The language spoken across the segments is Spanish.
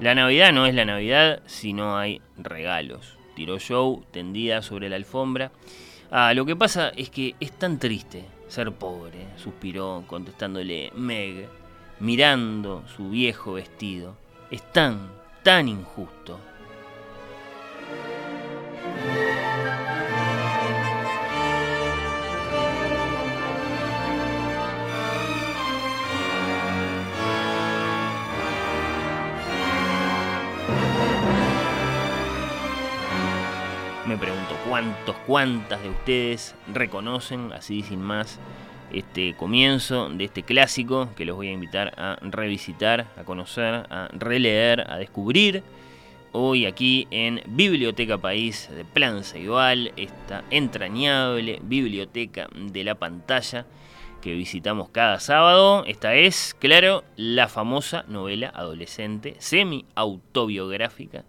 La Navidad no es la Navidad si no hay regalos. Tiró Joe tendida sobre la alfombra. Ah, lo que pasa es que es tan triste ser pobre, suspiró contestándole Meg, mirando su viejo vestido. Es tan, tan injusto. Me pregunto cuántos, cuántas de ustedes reconocen, así sin más, este comienzo de este clásico que los voy a invitar a revisitar, a conocer, a releer, a descubrir. Hoy aquí en Biblioteca País de Plan Ceibal, esta entrañable biblioteca de la pantalla que visitamos cada sábado. Esta es, claro, la famosa novela adolescente semi-autobiográfica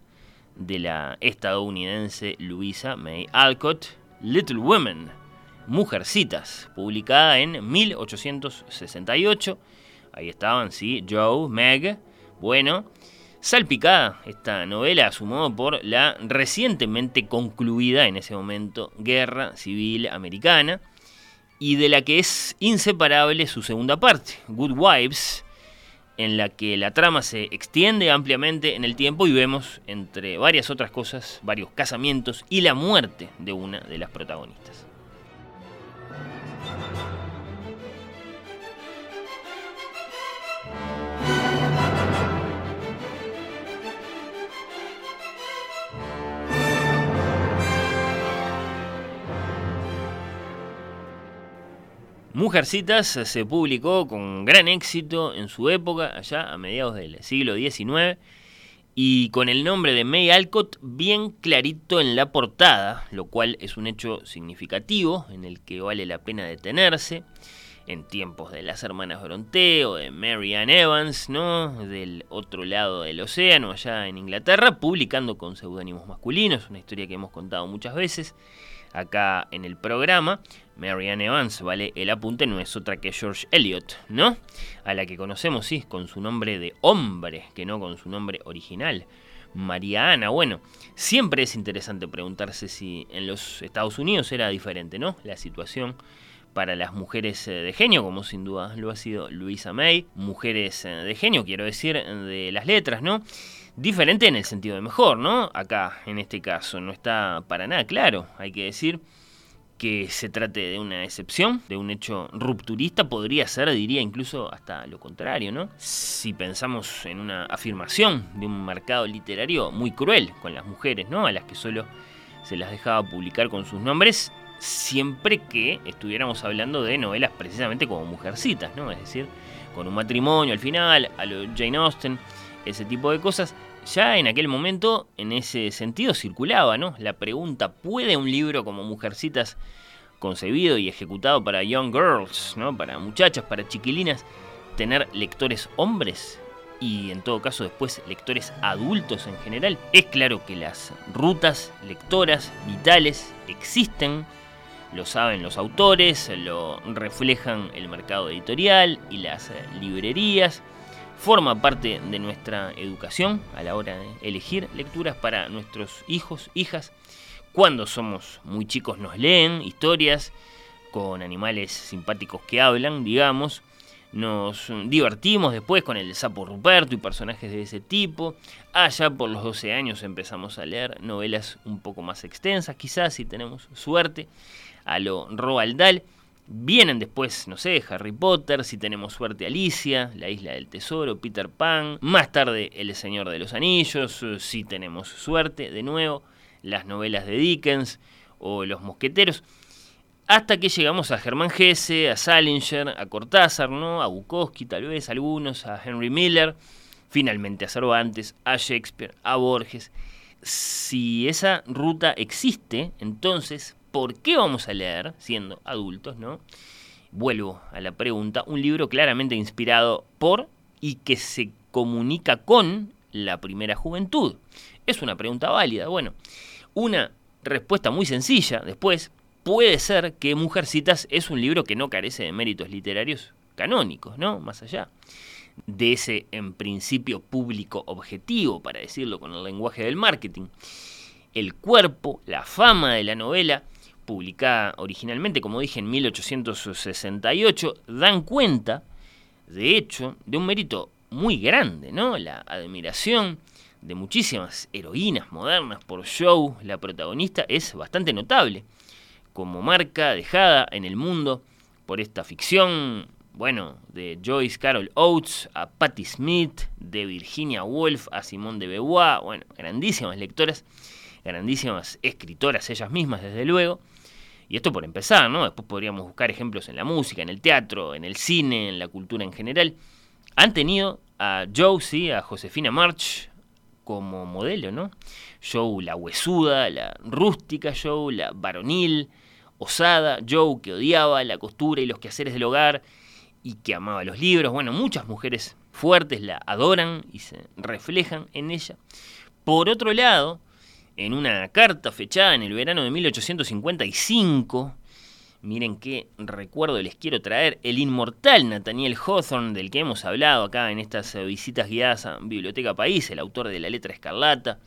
de la estadounidense Louisa May Alcott, Little Women, Mujercitas, publicada en 1868. Ahí estaban, sí, Joe, Meg. Bueno, salpicada esta novela a su modo por la recientemente concluida en ese momento Guerra Civil Americana y de la que es inseparable su segunda parte, Good Wives, en la que la trama se extiende ampliamente en el tiempo y vemos, entre varias otras cosas, varios casamientos y la muerte de una de las protagonistas. Mujercitas se publicó con gran éxito en su época, allá a mediados del siglo XIX, y con el nombre de May Alcott bien clarito en la portada, lo cual es un hecho significativo en el que vale la pena detenerse. En tiempos de las hermanas Bronte o de Mary Ann Evans, ¿no? Del otro lado del océano, allá en Inglaterra, publicando con seudónimos masculinos, una historia que hemos contado muchas veces acá en el programa. Marianne Evans, ¿vale? El apunte no es otra que George Eliot, ¿no? A la que conocemos, sí, con su nombre de hombre, que no con su nombre original. María Ana, bueno, siempre es interesante preguntarse si en los Estados Unidos era diferente, ¿no? La situación para las mujeres eh, de genio, como sin duda lo ha sido Luisa May, mujeres eh, de genio, quiero decir, de las letras, ¿no? Diferente en el sentido de mejor, ¿no? Acá, en este caso, no está para nada claro, hay que decir que se trate de una excepción, de un hecho rupturista, podría ser, diría incluso hasta lo contrario, ¿no? Si pensamos en una afirmación de un mercado literario muy cruel con las mujeres, ¿no? A las que solo se las dejaba publicar con sus nombres, siempre que estuviéramos hablando de novelas precisamente como mujercitas, ¿no? Es decir, con un matrimonio al final, a lo Jane Austen, ese tipo de cosas. Ya en aquel momento, en ese sentido, circulaba, ¿no? La pregunta, ¿puede un libro como Mujercitas, concebido y ejecutado para young girls, ¿no? Para muchachas, para chiquilinas, tener lectores hombres? Y en todo caso después lectores adultos en general. Es claro que las rutas lectoras vitales existen, lo saben los autores, lo reflejan el mercado editorial y las librerías forma parte de nuestra educación a la hora de elegir lecturas para nuestros hijos, hijas. Cuando somos muy chicos nos leen historias con animales simpáticos que hablan, digamos. Nos divertimos después con el sapo Ruperto y personajes de ese tipo. Allá por los 12 años empezamos a leer novelas un poco más extensas, quizás si tenemos suerte, a lo Roald Dahl. Vienen después, no sé, Harry Potter, si tenemos suerte Alicia, La Isla del Tesoro, Peter Pan, más tarde El Señor de los Anillos, si tenemos suerte, de nuevo, las novelas de Dickens o Los Mosqueteros hasta que llegamos a Germán Gese, a Salinger, a Cortázar, ¿no? a Bukowski tal vez, algunos, a Henry Miller, finalmente a Cervantes, a Shakespeare, a Borges. Si esa ruta existe, entonces, ¿por qué vamos a leer, siendo adultos, no? Vuelvo a la pregunta, un libro claramente inspirado por y que se comunica con la primera juventud. Es una pregunta válida. Bueno, una respuesta muy sencilla después puede ser que Mujercitas es un libro que no carece de méritos literarios canónicos, ¿no? Más allá de ese, en principio, público objetivo, para decirlo con el lenguaje del marketing. El cuerpo, la fama de la novela, publicada originalmente, como dije, en 1868, dan cuenta, de hecho, de un mérito muy grande, ¿no? La admiración de muchísimas heroínas modernas por Joe, la protagonista, es bastante notable como marca dejada en el mundo por esta ficción, bueno, de Joyce Carol Oates a Patti Smith, de Virginia Woolf a Simone de Beauvoir, bueno, grandísimas lectoras, grandísimas escritoras ellas mismas, desde luego. Y esto por empezar, ¿no? Después podríamos buscar ejemplos en la música, en el teatro, en el cine, en la cultura en general. Han tenido a Joe, a Josefina March como modelo, ¿no? Joe la huesuda, la rústica Joe, la varonil, osada, Joe que odiaba la costura y los quehaceres del hogar y que amaba los libros. Bueno, muchas mujeres fuertes la adoran y se reflejan en ella. Por otro lado, en una carta fechada en el verano de 1855, miren qué recuerdo les quiero traer, el inmortal Nathaniel Hawthorne, del que hemos hablado acá en estas visitas guiadas a Biblioteca País, el autor de La Letra Escarlata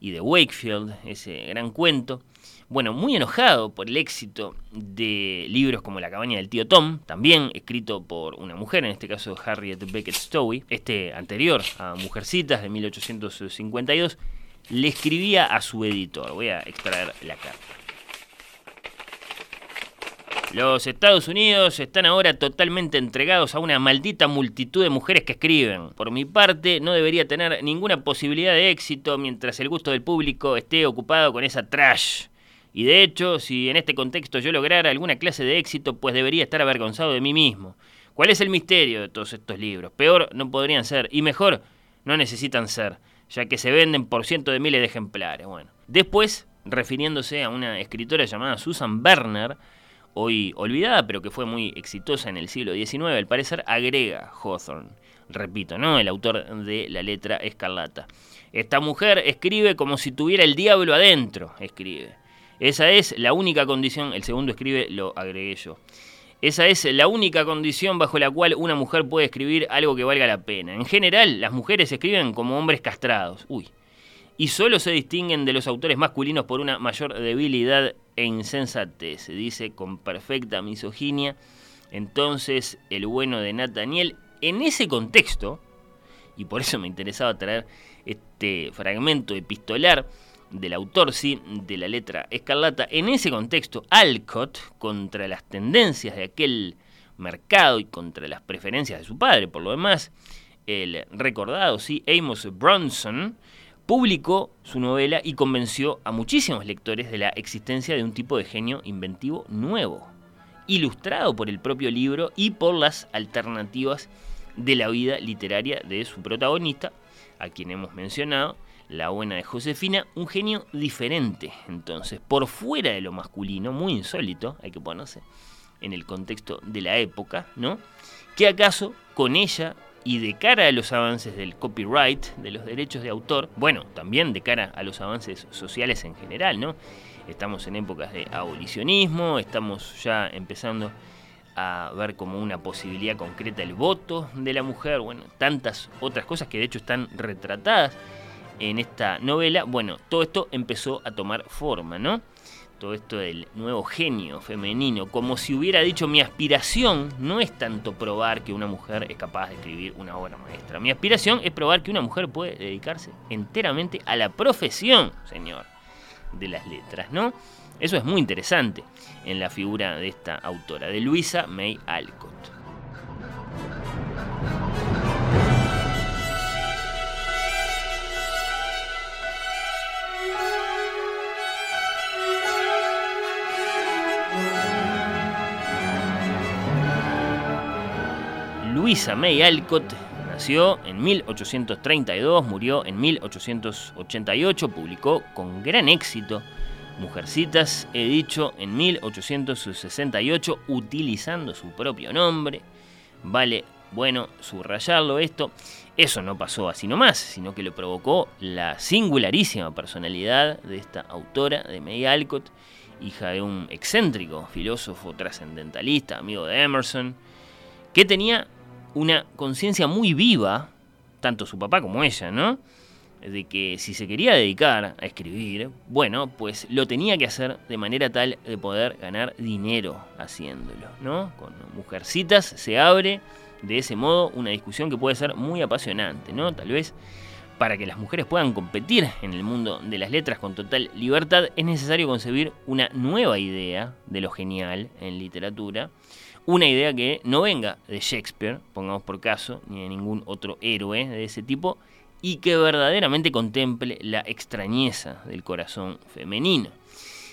y de Wakefield, ese gran cuento, bueno, muy enojado por el éxito de libros como La cabaña del tío Tom, también escrito por una mujer, en este caso Harriet Beckett Stowe, este anterior a Mujercitas de 1852, le escribía a su editor. Voy a extraer la carta. Los Estados Unidos están ahora totalmente entregados a una maldita multitud de mujeres que escriben. Por mi parte, no debería tener ninguna posibilidad de éxito mientras el gusto del público esté ocupado con esa trash y de hecho, si en este contexto yo lograra alguna clase de éxito, pues debería estar avergonzado de mí mismo. ¿Cuál es el misterio de todos estos libros? Peor no podrían ser, y mejor no necesitan ser, ya que se venden por cientos de miles de ejemplares. Bueno, después, refiriéndose a una escritora llamada Susan Berner, hoy olvidada, pero que fue muy exitosa en el siglo XIX, al parecer agrega Hawthorne. Repito, ¿no? El autor de la letra escarlata. Esta mujer escribe como si tuviera el diablo adentro, escribe. Esa es la única condición, el segundo escribe, lo agregué yo. Esa es la única condición bajo la cual una mujer puede escribir algo que valga la pena. En general, las mujeres escriben como hombres castrados. Uy. Y solo se distinguen de los autores masculinos por una mayor debilidad e insensatez. Se dice con perfecta misoginia. Entonces, el bueno de Nathaniel, en ese contexto, y por eso me interesaba traer este fragmento epistolar, del autor, sí, de la letra escarlata, en ese contexto, Alcott, contra las tendencias de aquel mercado y contra las preferencias de su padre, por lo demás, el recordado, sí, Amos Bronson, publicó su novela y convenció a muchísimos lectores de la existencia de un tipo de genio inventivo nuevo, ilustrado por el propio libro y por las alternativas de la vida literaria de su protagonista, a quien hemos mencionado, la buena de Josefina, un genio diferente, entonces, por fuera de lo masculino, muy insólito, hay que ponerse en el contexto de la época, ¿no? Que acaso con ella y de cara a los avances del copyright, de los derechos de autor, bueno, también de cara a los avances sociales en general, ¿no? Estamos en épocas de abolicionismo, estamos ya empezando a ver como una posibilidad concreta el voto de la mujer, bueno, tantas otras cosas que de hecho están retratadas en esta novela, bueno, todo esto empezó a tomar forma, ¿no? todo esto del nuevo genio femenino, como si hubiera dicho mi aspiración no es tanto probar que una mujer es capaz de escribir una obra maestra, mi aspiración es probar que una mujer puede dedicarse enteramente a la profesión, señor, de las letras, ¿no? Eso es muy interesante en la figura de esta autora, de Luisa May Alcott. Luisa May Alcott nació en 1832, murió en 1888, publicó con gran éxito Mujercitas, he dicho, en 1868, utilizando su propio nombre. Vale, bueno, subrayarlo esto. Eso no pasó así nomás, sino que lo provocó la singularísima personalidad de esta autora, de May Alcott, hija de un excéntrico filósofo trascendentalista, amigo de Emerson, que tenía una conciencia muy viva, tanto su papá como ella, ¿no? De que si se quería dedicar a escribir, bueno, pues lo tenía que hacer de manera tal de poder ganar dinero haciéndolo, ¿no? Con Mujercitas se abre de ese modo una discusión que puede ser muy apasionante, ¿no? Tal vez para que las mujeres puedan competir en el mundo de las letras con total libertad es necesario concebir una nueva idea de lo genial en literatura una idea que no venga de Shakespeare, pongamos por caso, ni de ningún otro héroe de ese tipo, y que verdaderamente contemple la extrañeza del corazón femenino.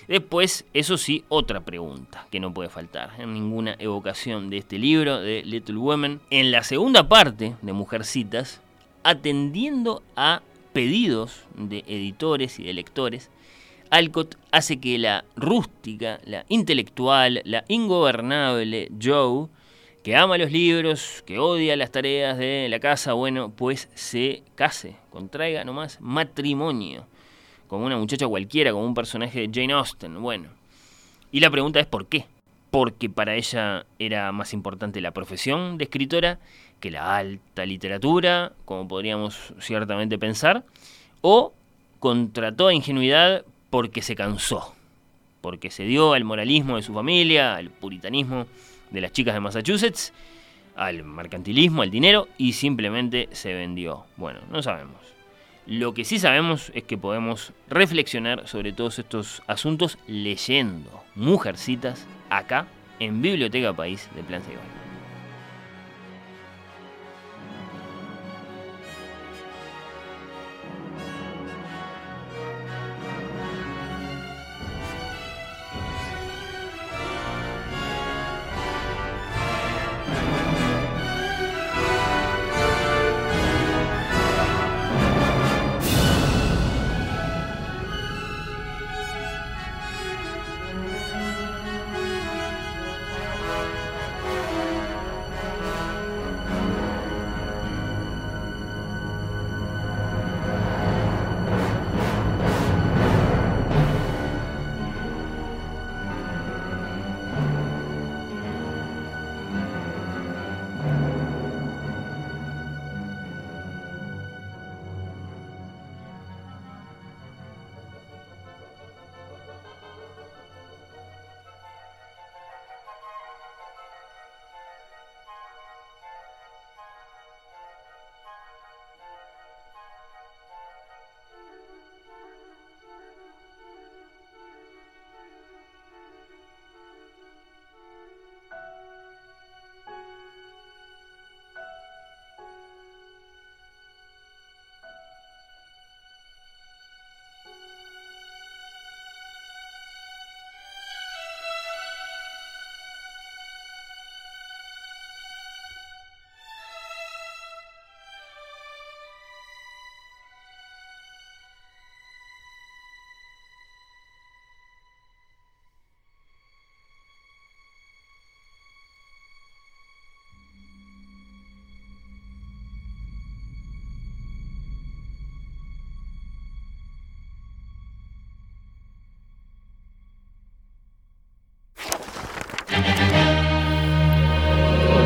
Después, eso sí, otra pregunta que no puede faltar en ninguna evocación de este libro de Little Women. En la segunda parte de Mujercitas, atendiendo a pedidos de editores y de lectores, Alcott hace que la rústica, la intelectual, la ingobernable Joe, que ama los libros, que odia las tareas de la casa, bueno, pues se case, contraiga nomás matrimonio, como una muchacha cualquiera, como un personaje de Jane Austen, bueno. Y la pregunta es ¿por qué? Porque para ella era más importante la profesión de escritora que la alta literatura, como podríamos ciertamente pensar, o contra toda ingenuidad porque se cansó, porque se dio al moralismo de su familia, al puritanismo de las chicas de Massachusetts, al mercantilismo, al dinero y simplemente se vendió. Bueno, no sabemos. Lo que sí sabemos es que podemos reflexionar sobre todos estos asuntos leyendo Mujercitas acá en Biblioteca País de Plan Bye.